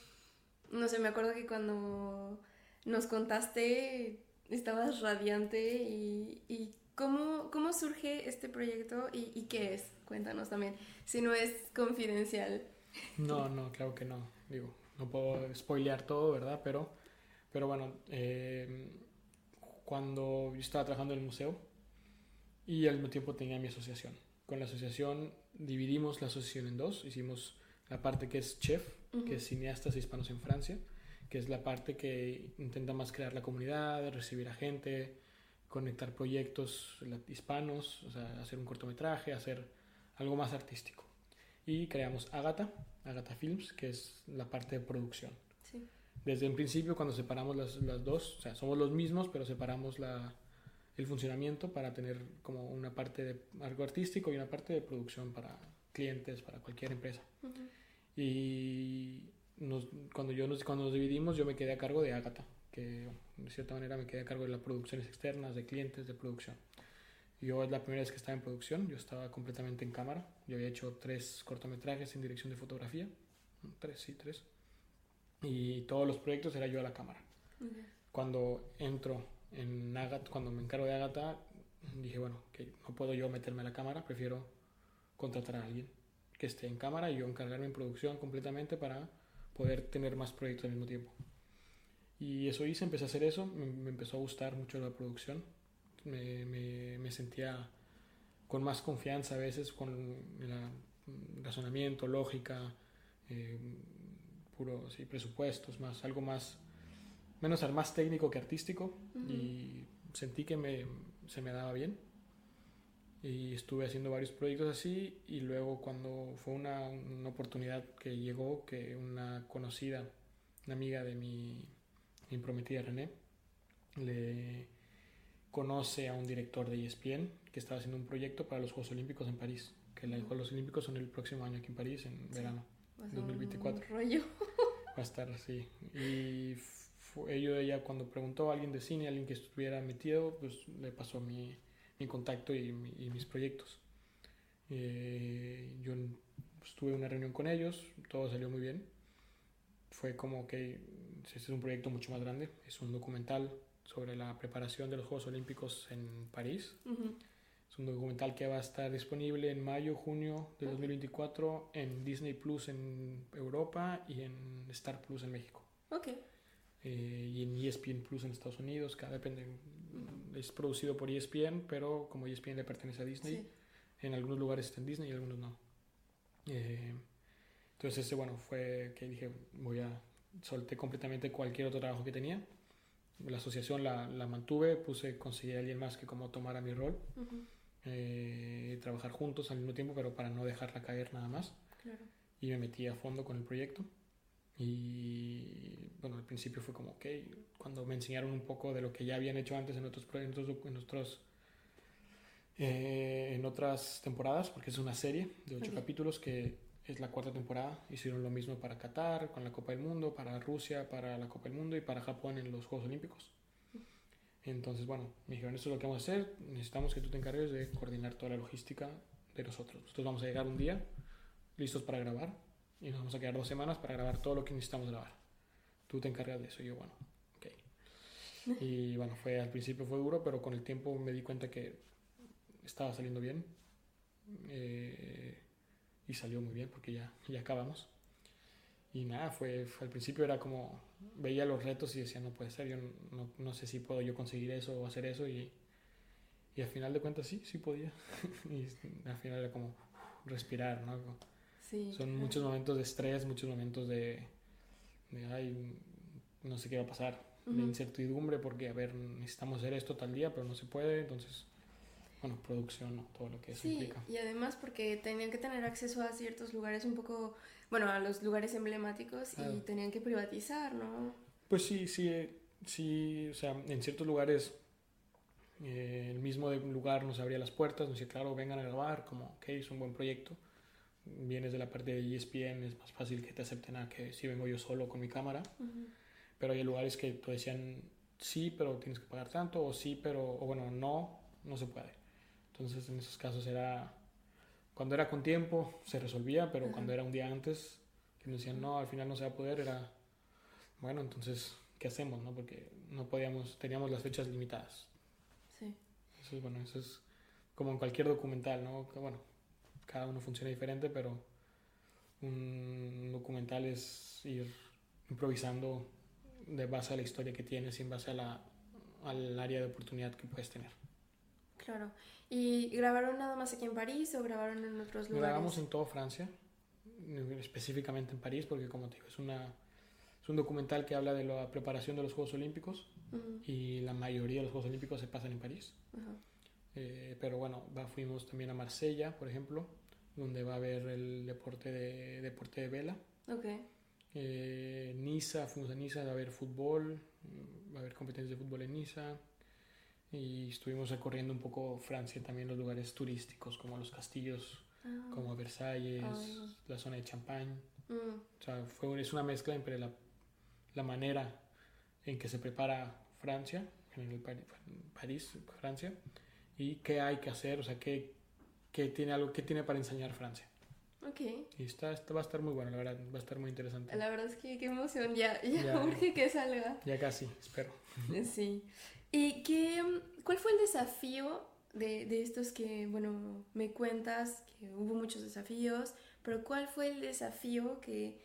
no sé, me acuerdo que cuando nos contaste estabas radiante y, y ¿cómo, ¿cómo surge este proyecto y, y qué es? Cuéntanos también, si no es confidencial. No, no, claro que no. Digo, no puedo spoilear todo, ¿verdad? Pero, pero bueno, eh, cuando yo estaba trabajando en el museo y al mismo tiempo tenía mi asociación. Con la asociación dividimos la asociación en dos. Hicimos la parte que es chef, que es cineastas hispanos en Francia, que es la parte que intenta más crear la comunidad, recibir a gente, conectar proyectos hispanos, o sea, hacer un cortometraje, hacer algo más artístico. Y creamos Agata, Agata Films, que es la parte de producción. Sí. Desde el principio, cuando separamos las, las, dos, o sea, somos los mismos, pero separamos la, el funcionamiento para tener como una parte de algo artístico y una parte de producción para clientes, para cualquier empresa. Y nos, cuando, yo nos, cuando nos dividimos, yo me quedé a cargo de Agata, que de cierta manera me quedé a cargo de las producciones externas, de clientes, de producción. Yo es la primera vez que estaba en producción, yo estaba completamente en cámara. Yo había hecho tres cortometrajes en dirección de fotografía, tres, sí, tres. Y todos los proyectos era yo a la cámara. Cuando entro en Agatha, cuando me encargo de Agatha, dije, bueno, que no puedo yo meterme a la cámara, prefiero contratar a alguien que esté en cámara y yo encargarme en producción completamente para poder tener más proyectos al mismo tiempo. Y eso hice, empecé a hacer eso, me, me empezó a gustar mucho la producción me, me, me, sentía con más confianza a veces con el razonamiento, lógica, eh, puro sí, presupuestos, más algo más menos más técnico que artístico. Y sentí que me, se me daba bien. Y estuve haciendo varios proyectos así y luego cuando fue una, una oportunidad que llegó que una conocida, una amiga de mi, mi prometida René, le conoce a un director de ESPN que estaba haciendo un proyecto para los Juegos Olímpicos en París, que los Juegos Olímpicos son el próximo año aquí en París, en verano, 2024. rollo. Va a estar así. Y ello, ella cuando preguntó a alguien de cine, a alguien que estuviera metido, pues le pasó mi, mi contacto y, mis proyectos. Eh, yo pues, tuve una reunión con ellos, todo salió muy bien. Fue como que este es un proyecto mucho más grande, es un documental sobre la preparación de los Juegos Olímpicos en París. Es un documental que va a estar disponible en mayo, junio de 2024 en Disney Plus en Europa y en Star Plus en México. Ok. Eh, y en ESPN Plus en Estados Unidos, cada depende. Es producido por ESPN, pero como ESPN le pertenece a Disney, en algunos lugares está en Disney y en algunos no. Eh, entonces ese, bueno, fue que dije, voy a solté completamente cualquier otro trabajo que tenía la asociación la, la, mantuve, puse, conseguí a alguien más que como tomara mi rol, eh, trabajar juntos al mismo tiempo, pero para no dejarla caer nada más. Y me metí a fondo con el proyecto. Y bueno, al principio fue como, ok, cuando me enseñaron un poco de lo que ya habían hecho antes en otros proyectos, en, otros, eh, en otras temporadas, porque es una serie de ocho capítulos que es la cuarta temporada. Hicieron lo mismo para Qatar, con la Copa del Mundo, para Rusia, para la Copa del Mundo y para Japón en los Juegos Olímpicos. Entonces, bueno, me dijeron, esto es lo que vamos a hacer, necesitamos que tú te encargues de coordinar toda la logística de nosotros. Nosotros vamos a llegar un día, listos para grabar, y nos vamos a quedar dos semanas para grabar todo lo que necesitamos grabar. Tú te encargas de eso. Y yo, bueno, ok. (laughs) Y bueno, fue, al principio fue duro, pero con el tiempo me di cuenta que estaba saliendo bien. Eh, y salió muy bien porque ya, ya acabamos. Y nada, fue, al principio era como, veía los retos y decía, no puede ser, yo no, no sé si puedo yo conseguir eso o hacer eso y, y al final de cuentas sí, sí podía. (laughs) y al final era como respirar, ¿no? Sí, Son muchos momentos de estrés, muchos momentos de, de ay, no sé qué va a pasar, de incertidumbre porque, a ver, necesitamos hacer esto tal día, pero no se puede, entonces bueno, producción, todo lo que eso sí, Y además porque tenían que tener acceso a ciertos lugares un poco, bueno, a los lugares emblemáticos y tenían que privatizar, ¿no? Pues sí, sí, sí, o sea, en ciertos lugares eh, el mismo lugar nos abría las puertas, nos decía, claro, vengan a grabar, como, ok, es un buen proyecto. Vienes de la parte de ESPN, es más fácil que te acepten a que si vengo yo solo con mi cámara. Pero hay lugares que te decían, sí, pero tienes que pagar tanto, o sí, pero, o bueno, no, no se puede. Entonces en esos casos era, cuando era con tiempo se resolvía, pero cuando era un día antes, que nos decían, no, al final no se va a poder, era, bueno, entonces, ¿qué hacemos? No? Porque no podíamos, teníamos las fechas limitadas. Sí. Eso, bueno, eso es como en cualquier documental, ¿no? Que, bueno, cada uno funciona diferente, pero un documental es ir improvisando de base a la historia que tienes y en base a la, al área de oportunidad que puedes tener. Claro. ¿Y grabaron nada más aquí en París o grabaron en otros lugares? Grabamos en toda Francia, específicamente en París, porque como te digo, es, una, es un documental que habla de la preparación de los Juegos Olímpicos y la mayoría de los Juegos Olímpicos se pasan en París. Eh, pero bueno, va, fuimos también a Marsella, por ejemplo, donde va a haber el deporte de, deporte de vela. Okay. Eh, Niza, fuimos a Niza, va a haber fútbol, va a haber competencias de fútbol en Niza. Y estuvimos recorriendo un poco Francia, también los lugares turísticos, como los castillos, ah. como Versalles, la zona de Champagne. Mm. O sea, fue, es una mezcla entre la, la manera en que se prepara Francia, en el París, Francia, y qué hay que hacer, o sea, qué, qué tiene algo, qué tiene para enseñar Francia. Ok. Y está, va a estar muy bueno, la verdad, va a estar muy interesante. La verdad es que qué emoción, ya, ya, urge que salga. Ya casi, espero. Sí. ¿Y qué, cuál fue el desafío de, de, estos que, bueno, me cuentas, que hubo muchos desafíos, pero cuál fue el desafío que,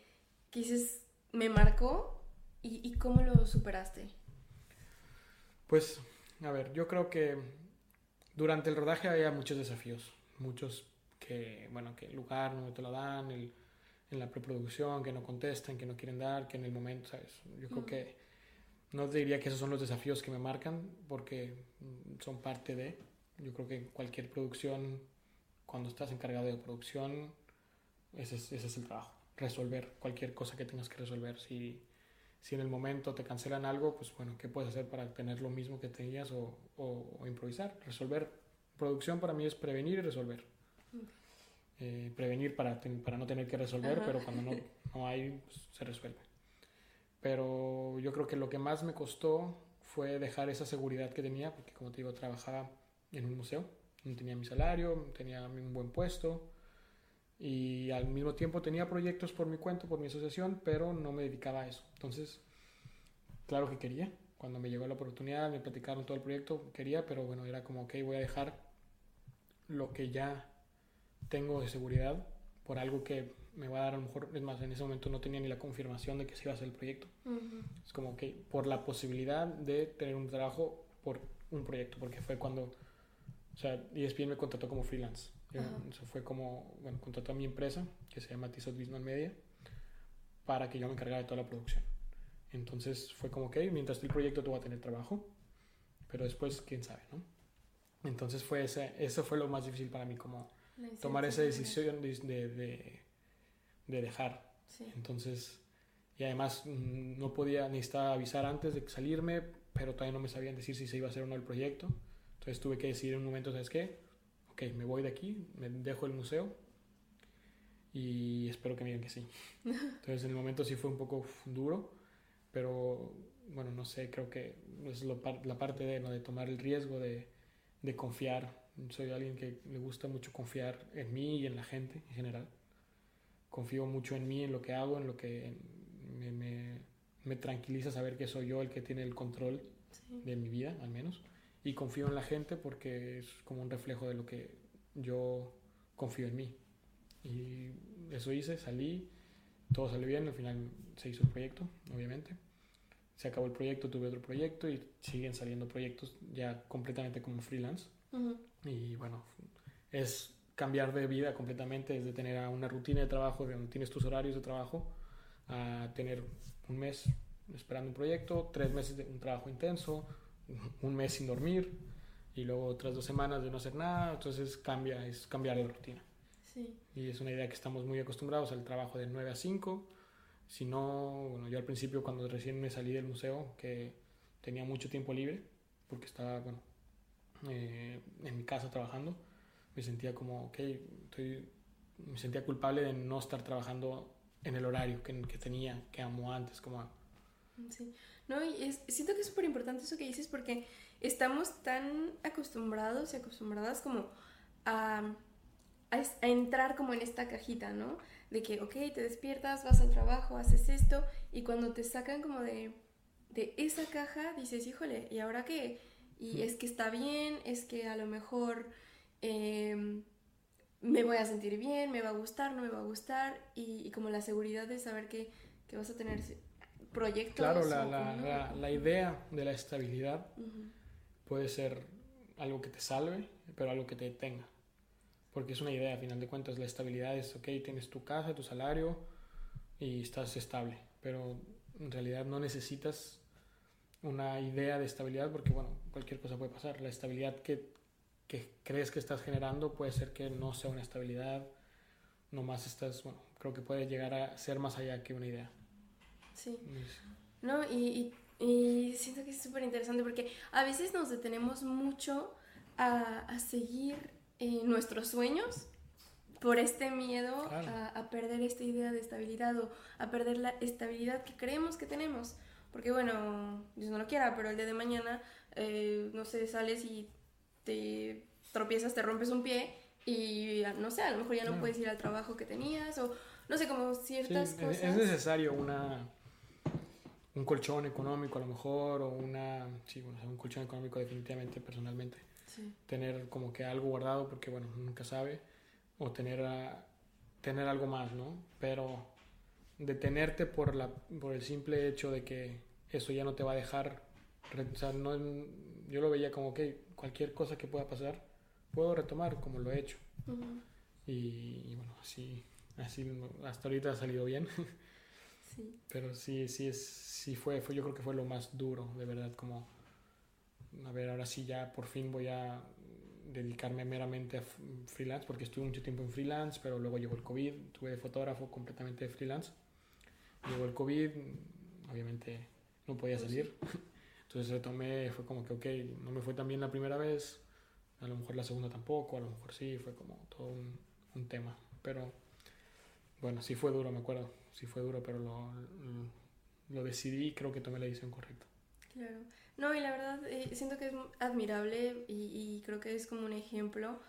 que dices, me marcó y, y cómo lo superaste? Pues, a ver, yo creo que durante el rodaje había muchos desafíos, muchos que, bueno, que el lugar no te lo dan, el, en la preproducción, que no contestan, que no quieren dar, que en el momento, ¿sabes? Yo creo que no diría que esos son los desafíos que me marcan, porque son parte de, yo creo que cualquier producción, cuando estás encargado de producción, ese es, ese es el trabajo, resolver cualquier cosa que tengas que resolver. Si, si en el momento te cancelan algo, pues bueno, ¿qué puedes hacer para tener lo mismo que tenías o, o, improvisar? Resolver. Producción para mí es prevenir y resolver. Eh, prevenir para, para no tener que resolver, pero cuando no, (laughs) no hay, pues, se resuelve. Pero yo creo que lo que más me costó fue dejar esa seguridad que tenía, porque como te digo, trabajaba en un museo, no tenía mi salario, tenía un buen puesto y al mismo tiempo tenía proyectos por mi cuenta, por mi asociación, pero no me dedicaba a eso. Entonces, claro que quería, cuando me llegó la oportunidad, me platicaron todo el proyecto, quería, pero bueno, era como, ok, voy a dejar lo que ya tengo de seguridad por algo que me va a dar a lo mejor, es más, en ese momento no tenía ni la confirmación de que se iba a hacer el proyecto. Es como que por la posibilidad de tener un trabajo por un proyecto, porque fue cuando, o sea, ESPN me contrató como freelance. Eso fue como, bueno, contrató a mi empresa, que se llama Tissot Business Media, para que yo me encargara de toda la producción. Entonces fue como, que mientras el proyecto tú vas a tener trabajo, pero después, quién sabe, ¿no? Entonces fue ese, eso fue lo más difícil para mí, como tomar esa decisión de, de, de dejar. Entonces, y además mm, no podía, necesitaba avisar antes de salirme, pero todavía no me sabían decir si se iba a hacer o no el proyecto. Entonces tuve que decidir en un momento, ¿sabes qué? Ok, me voy de aquí, me dejo el museo y espero que me digan que sí. (laughs) Entonces en el momento sí fue un poco duro, pero bueno, no sé, creo que es lo, la parte de, ¿no? de tomar el riesgo, de, de confiar soy alguien que le gusta mucho confiar en mí y en la gente en general. Confío mucho en mí, en lo que hago, en lo que me, me, me tranquiliza saber que soy yo el que tiene el control de mi vida, al menos. Y confío en la gente porque es como un reflejo de lo que yo confío en mí. Y eso hice, salí, todo salió bien, al final se hizo el proyecto, obviamente. Se acabó el proyecto, tuve otro proyecto y siguen saliendo proyectos ya completamente como freelance y bueno, es cambiar de vida completamente, desde tener una rutina de trabajo, donde tienes tus horarios de trabajo, a tener un mes esperando un proyecto, tres meses de un trabajo intenso, un mes sin dormir y luego otras dos semanas de no hacer nada, entonces cambia, es cambiar de rutina. Sí. Y es una idea que estamos muy acostumbrados al trabajo de 9 a 5. Si no, bueno, yo al principio cuando recién me salí del museo, que tenía mucho tiempo libre, porque estaba, bueno, eh, en mi casa trabajando, me sentía como, ok, estoy, me sentía culpable de no estar trabajando en el horario que, que tenía, que amo antes, como... Sí, no, y es, siento que es súper importante eso que dices porque estamos tan acostumbrados y acostumbradas como a, a, entrar como en esta cajita, ¿no? De que, ok, te despiertas, vas al trabajo, haces esto y cuando te sacan como de, de esa caja dices, híjole, ¿y ahora qué? Y es que está bien, es que a lo mejor em, me voy a sentir bien, me va a gustar, no me va a gustar, y, como la seguridad de saber que, que vas a tener proyectos. Claro, la, la, la, idea de la estabilidad puede ser algo que te salve, pero algo que te detenga. Porque es una idea, a final de cuentas, la estabilidad es, ok, tienes tu casa, tu salario y estás estable, pero en realidad no necesitas una idea de estabilidad porque, bueno, cualquier cosa puede pasar. La estabilidad que, que crees que estás generando puede ser que no sea una estabilidad, nomás estás, bueno, creo que puede llegar a ser más allá que una idea. Sí. No, y, y, siento que es súper interesante porque a veces nos detenemos mucho a, a seguir eh, nuestros sueños por este miedo a, a, perder esta idea de estabilidad o a perder la estabilidad que creemos que tenemos. Porque bueno, Dios no lo quiera, pero el día de mañana, eh, no sé, sales y te tropiezas, te rompes un pie y no sé, a lo mejor ya no puedes ir al trabajo que tenías o no sé, como ciertas cosas. Es necesario una un colchón económico a lo mejor o una, sí, bueno, un colchón económico definitivamente personalmente. Tener como que algo guardado porque bueno, nunca sabe o tener, tener algo más, ¿no? Pero detenerte por, la, por el simple hecho de que eso ya no te va a dejar, o sea, no, yo lo veía como que cualquier cosa que pueda pasar, puedo retomar como lo he hecho. y, bueno, así, así hasta ahorita ha salido bien. (laughs) sí. Pero sí, sí, es, sí fue, fue, yo creo que fue lo más duro, de verdad, como, a ver, ahora sí ya por fin voy a dedicarme meramente a freelance, porque estuve mucho tiempo en freelance, pero luego llegó el COVID, tuve fotógrafo completamente freelance Llegó el COVID, obviamente no podía pues salir. Entonces retomé, fue como que, ok, no me fue tan bien la primera vez, a lo mejor la segunda tampoco, a lo mejor sí, fue como todo un, un tema. Pero bueno, sí fue duro, me acuerdo, sí fue duro, pero lo, lo, decidí y creo que tomé la decisión correcta. Claro. No, y la verdad eh, siento que es admirable y, y, creo que es como un ejemplo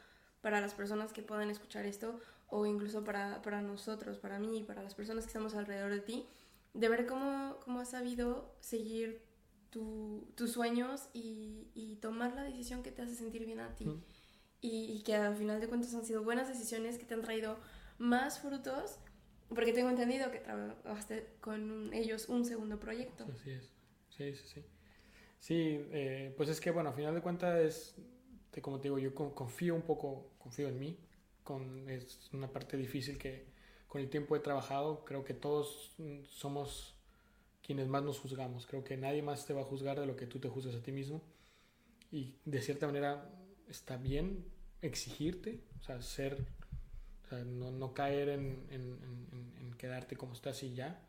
para las personas que puedan escuchar esto o incluso para, para nosotros, para mí, para las personas que estamos alrededor de ti, de ver cómo, cómo has sabido seguir tu, tus sueños y, y, tomar la decisión que te hace sentir bien a ti. Y, y, que al final de cuentas han sido buenas decisiones que te han traído más frutos, porque tengo entendido que trabajaste con ellos un segundo proyecto. Así es, sí, sí, sí. Sí, eh, pues es que bueno, al final de cuentas es como te digo, yo confío un poco, confío en mí. Con, es una parte difícil que con el tiempo he trabajado. Creo que todos somos quienes más nos juzgamos. Creo que nadie más te va a juzgar de lo que tú te juzgas a ti mismo. Y de cierta manera está bien exigirte, o sea, ser, no, no, caer en, en, en, quedarte como estás y ya,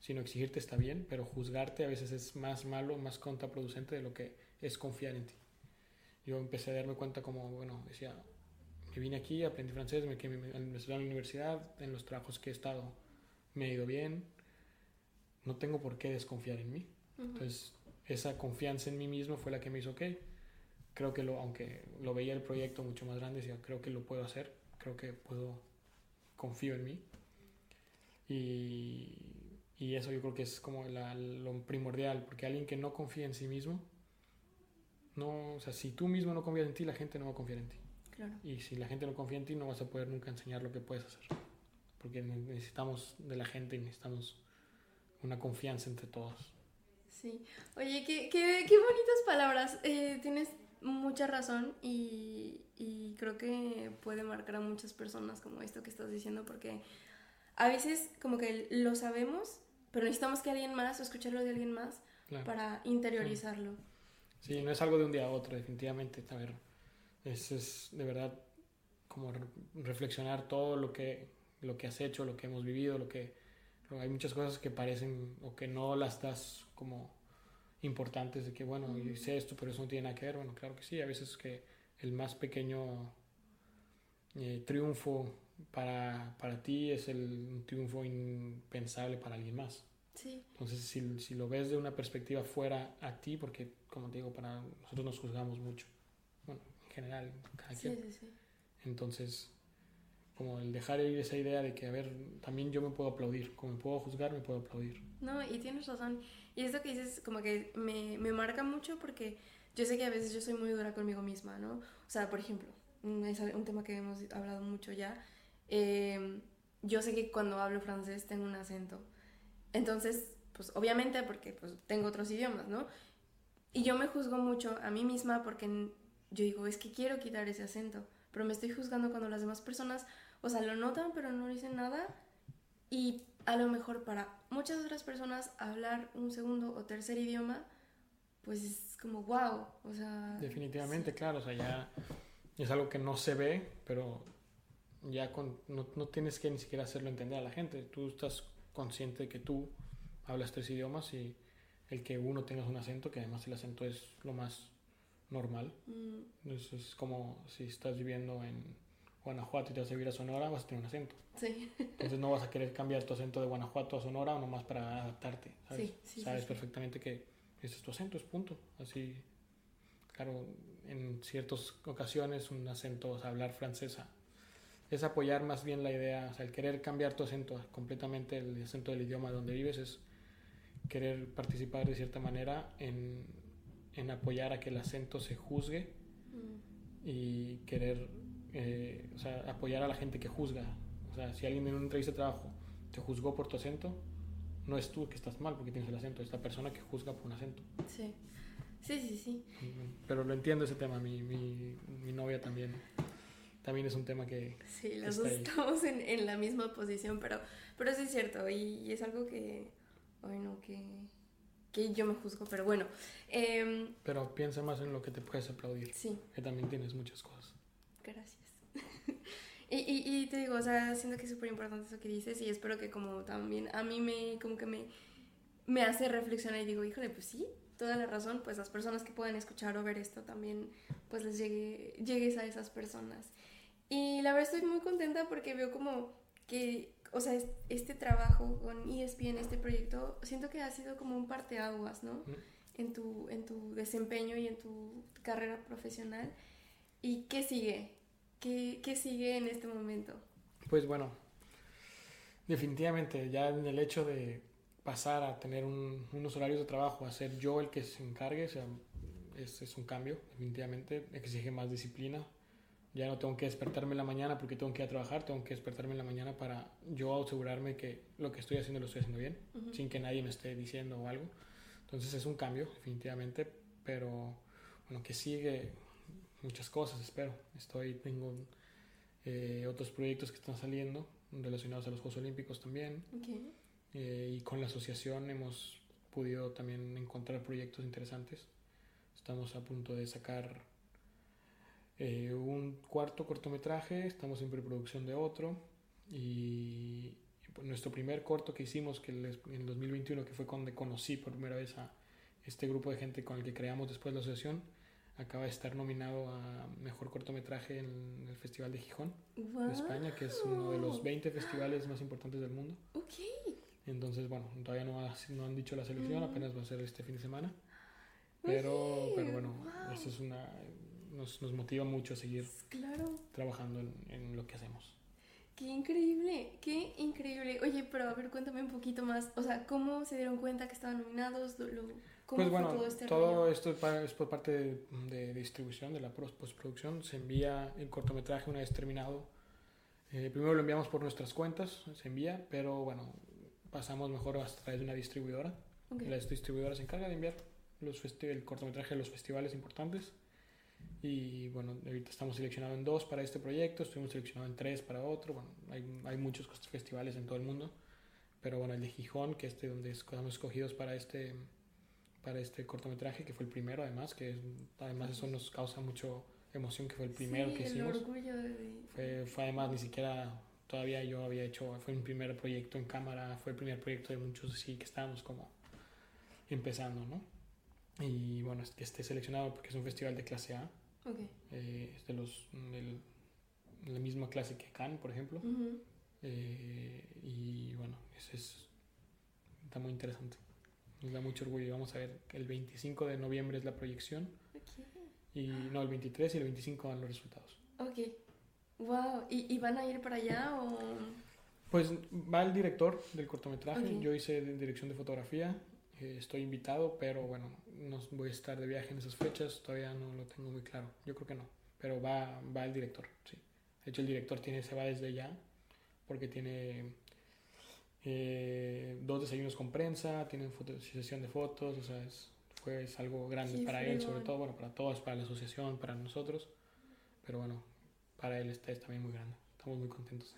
sino exigirte está bien, pero juzgarte a veces es más malo, más contraproducente de lo que es confiar en ti yo empecé a darme cuenta como, bueno, decía, me vine aquí, aprendí francés, me quedé en la universidad, en los trabajos que he estado me ha ido bien, no tengo por qué desconfiar en mí. Entonces, esa confianza en mí mismo fue la que me hizo, ok, creo que lo, aunque lo veía el proyecto mucho más grande, decía, creo que lo puedo hacer, creo que puedo, confío en mí. Y, y eso yo creo que es como lo primordial, porque alguien que no confía en sí mismo, no, o sea, si tú mismo no confías en ti, la gente no va a confiar en ti. Claro. Y si la gente no confía en ti, no vas a poder nunca enseñar lo que puedes hacer. Porque necesitamos de la gente y necesitamos una confianza entre todos. Sí. Oye, qué, qué, qué bonitas palabras. Eh, tienes mucha razón y, y, creo que puede marcar a muchas personas como esto que estás diciendo porque a veces como que lo sabemos, pero necesitamos que alguien más o escucharlo de alguien más para interiorizarlo. Sí, no es algo de un día a otro, definitivamente. A ver, es, es de verdad como reflexionar todo lo que, lo que has hecho, lo que hemos vivido, lo que... Hay muchas cosas que parecen o que no las das como importantes de que, bueno, hice esto, pero eso no tiene nada que ver. Bueno, claro que sí, a veces que el más pequeño eh, triunfo para, para ti es el, un triunfo impensable para alguien más. Entonces, si, si, lo ves de una perspectiva fuera a ti, porque, como te digo, para nosotros nos juzgamos mucho, bueno, en general, cada quien. Sí, sí, Entonces, como el dejar ir esa idea de que, a ver, también yo me puedo aplaudir, como me puedo juzgar, me puedo aplaudir. No, y tienes razón. Y esto que dices, como que me, me marca mucho porque yo sé que a veces yo soy muy dura conmigo misma, ¿no? O sea, por ejemplo, mm, es un tema que hemos hablado mucho ya, eh, yo sé que cuando hablo francés tengo un acento. Entonces, pues obviamente porque pues, tengo otros idiomas, ¿no? Y yo me juzgo mucho a mí misma porque yo digo, es que quiero quitar ese acento, pero me estoy juzgando cuando las demás personas, o sea, lo notan pero no dicen nada. Y a lo mejor para muchas otras personas hablar un segundo o tercer idioma, pues es como wow, o sea... Definitivamente, claro, o sea, ya es algo que no se ve, pero ya con, no, no, tienes que ni siquiera hacerlo entender a la gente. Tú estás consciente de que tú hablas tres idiomas y el que uno tenga un acento, que además el acento es lo más normal. Mm. es como si estás viviendo en Guanajuato y te vas a vivir a Sonora, vas a tener un acento. Sí. Entonces no vas a querer cambiar tu acento de Guanajuato a Sonora o nomás para adaptarte. ¿sabes? Sí, sabes perfectamente que ese es tu acento, es punto. Así, claro, en ciertas ocasiones un acento, o sea, hablar francesa es apoyar más bien la idea, o sea, el querer cambiar tu acento completamente, el acento del idioma donde vives, es querer participar de cierta manera en, en apoyar a que el acento se juzgue mm. y querer, eh, o sea, apoyar a la gente que juzga. O sea, si alguien en una entrevista de trabajo te juzgó por tu acento, no es tú que estás mal porque tienes el acento, es la persona que juzga por un acento. Sí, sí, sí, sí. Pero lo entiendo ese tema, mi, mi, mi novia también también es un tema que... Sí, los dos estamos en, en, la misma posición, pero, pero sí es cierto y, es algo que, bueno, que, que yo me juzgo, pero bueno. Em, pero piensa más en lo que te puedes aplaudir. Sí. Que también tienes muchas cosas. Gracias. (laughs) y, y, y, te digo, o sea, siento que es súper importante eso que dices y espero que como también a mí me, como que me, me hace reflexionar y digo, híjole, pues sí, toda la razón, pues las personas que puedan escuchar o ver esto también, pues les llegue, llegues a esas personas. Y la verdad estoy muy contenta porque veo como que, o sea, este trabajo con ESPN, este proyecto, siento que ha sido como un parteaguas, ¿no? En tu, en tu desempeño y en tu carrera profesional. ¿Y qué sigue? ¿Qué, ¿Qué sigue en este momento? Pues bueno, definitivamente ya en el hecho de pasar a tener unos horarios de trabajo, a ser yo el que se encargue, o sea, es, es un cambio, definitivamente, exige más disciplina, ya no tengo que despertarme en la mañana porque tengo que ir a trabajar, tengo que despertarme en la mañana para yo asegurarme que lo que estoy haciendo lo estoy haciendo bien, sin que nadie me esté diciendo o algo. Entonces es un cambio, definitivamente, pero bueno, que sigue muchas cosas, espero. Estoy, tengo eh, otros proyectos que están saliendo relacionados a los Juegos Olímpicos también. Eh, y con la asociación hemos podido también encontrar proyectos interesantes. Estamos a punto de sacar eh, un cuarto cortometraje, estamos en preproducción de otro y pues, nuestro primer corto que hicimos que en el 2021, que fue cuando conocí por primera vez a este grupo de gente con el que creamos después la asociación, acaba de estar nominado a Mejor Cortometraje en el Festival de Gijón, de España, que es uno de los 20 festivales más importantes del mundo. Entonces, bueno, todavía no, no han dicho la selección, mm. apenas va a ser este fin de semana. Pero, pero bueno, eso es una, nos, nos motiva mucho a seguir trabajando en, en, lo que hacemos. Qué increíble, qué increíble. Oye, pero a ver, cuéntame un poquito más. O sea, ¿cómo se dieron cuenta que estaban nominados? Lo, ¿Cómo pues bueno, todo, este todo esto es, por parte de, de, distribución, de la postproducción. Se envía el cortometraje una vez terminado. Eh, primero lo enviamos por nuestras cuentas, se envía, pero bueno, pasamos mejor a través de una distribuidora. La distribuidora se encarga de enviar los el cortometraje de los festivales importantes. Y bueno, ahorita estamos seleccionados en dos para este proyecto, estuvimos seleccionados en tres para otro. Bueno, hay, hay muchos festivales en todo el mundo, pero bueno, el de Gijón, que es donde estamos escogidos para este, para este cortometraje, que fue el primero además, que además eso nos causa mucho emoción, que fue el primero que hicimos. Fue, fue además ni siquiera todavía yo había hecho, fue mi primer proyecto en cámara, fue el primer proyecto de muchos así que estábamos como empezando, ¿no? Y bueno, es que esté seleccionado porque es un festival de clase A. Okay. Eh, es de los de la misma clase que Cannes, por ejemplo. eh, y bueno, eso es, está muy interesante. Nos da mucho orgullo. Vamos a ver el 25 de noviembre es la proyección. Okay. Y no, el 23 y el 25 dan los resultados. Ok. Wow. ¿Y, ¿Y, van a ir para allá o...? Pues va el director del cortometraje. Okay. Yo hice dirección de fotografía eh, estoy invitado, pero bueno, no voy a estar de viaje en esas fechas, todavía no lo tengo muy claro. Yo creo que no. pero va, va el director, sí. De hecho, el director tiene, se va desde ya, porque tiene eh, dos desayunos con prensa, tienen foto, sesión de fotos, o sea, es, fue, es algo grande para él, sobre todo, bueno, para todos, para la asociación, para nosotros, pero bueno, para él está, es también muy grande, estamos muy contentos.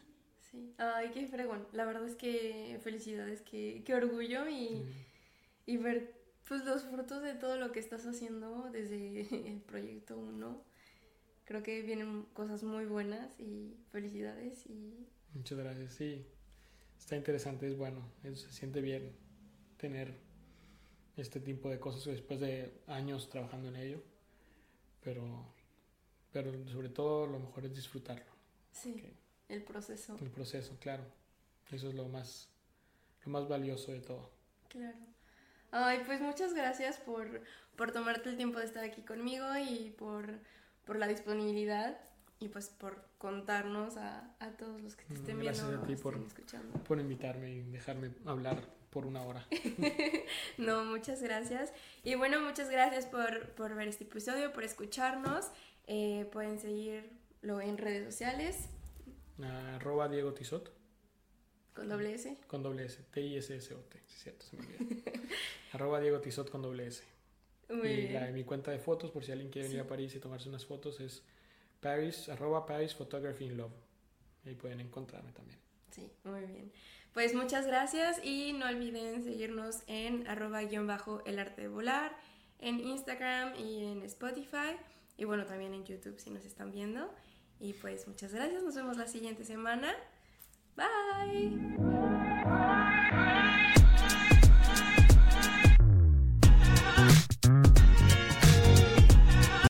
Sí, ay, qué fregón, la verdad es que felicidades, qué, qué orgullo y, y ver pues los frutos de todo lo que estás haciendo desde (laughs) el proyecto 1 creo que vienen cosas muy buenas y felicidades y... Muchas gracias, sí. Está interesante, es bueno, se siente bien tener este tipo de cosas después de años trabajando en ello, pero, pero sobre todo lo mejor es disfrutarlo. Sí, el proceso. El proceso, claro. Eso es lo más, lo más valioso de todo. Claro. Ay, pues muchas gracias por, por tomarte el tiempo de estar aquí conmigo y por por la disponibilidad y pues por contarnos a, a todos los que te estén Gracias viendo. a ti por, escuchando. por invitarme y dejarme hablar por una hora. (laughs) no, muchas gracias. Y bueno, muchas gracias por, por ver este episodio, por escucharnos. Eh, pueden seguirlo en redes sociales. Arroba Diego Tizot. ¿Con doble S? Con doble S. T-I-S-S-O-T. Sí, cierto, se me olvidó. (laughs) Arroba Diego Tizot con doble S y La, mi cuenta de fotos, por si alguien quiere venir a París y tomarse unas fotos, es Paris, arroba Paris Photography in Love. Ahí pueden encontrarme también. Sí, muy bien. Pues muchas gracias y no olviden seguirnos en arroba guion bajo el arte de volar, en Instagram y en Spotify y bueno, también en YouTube si nos están viendo. Y pues muchas gracias, nos vemos la siguiente semana. Bye.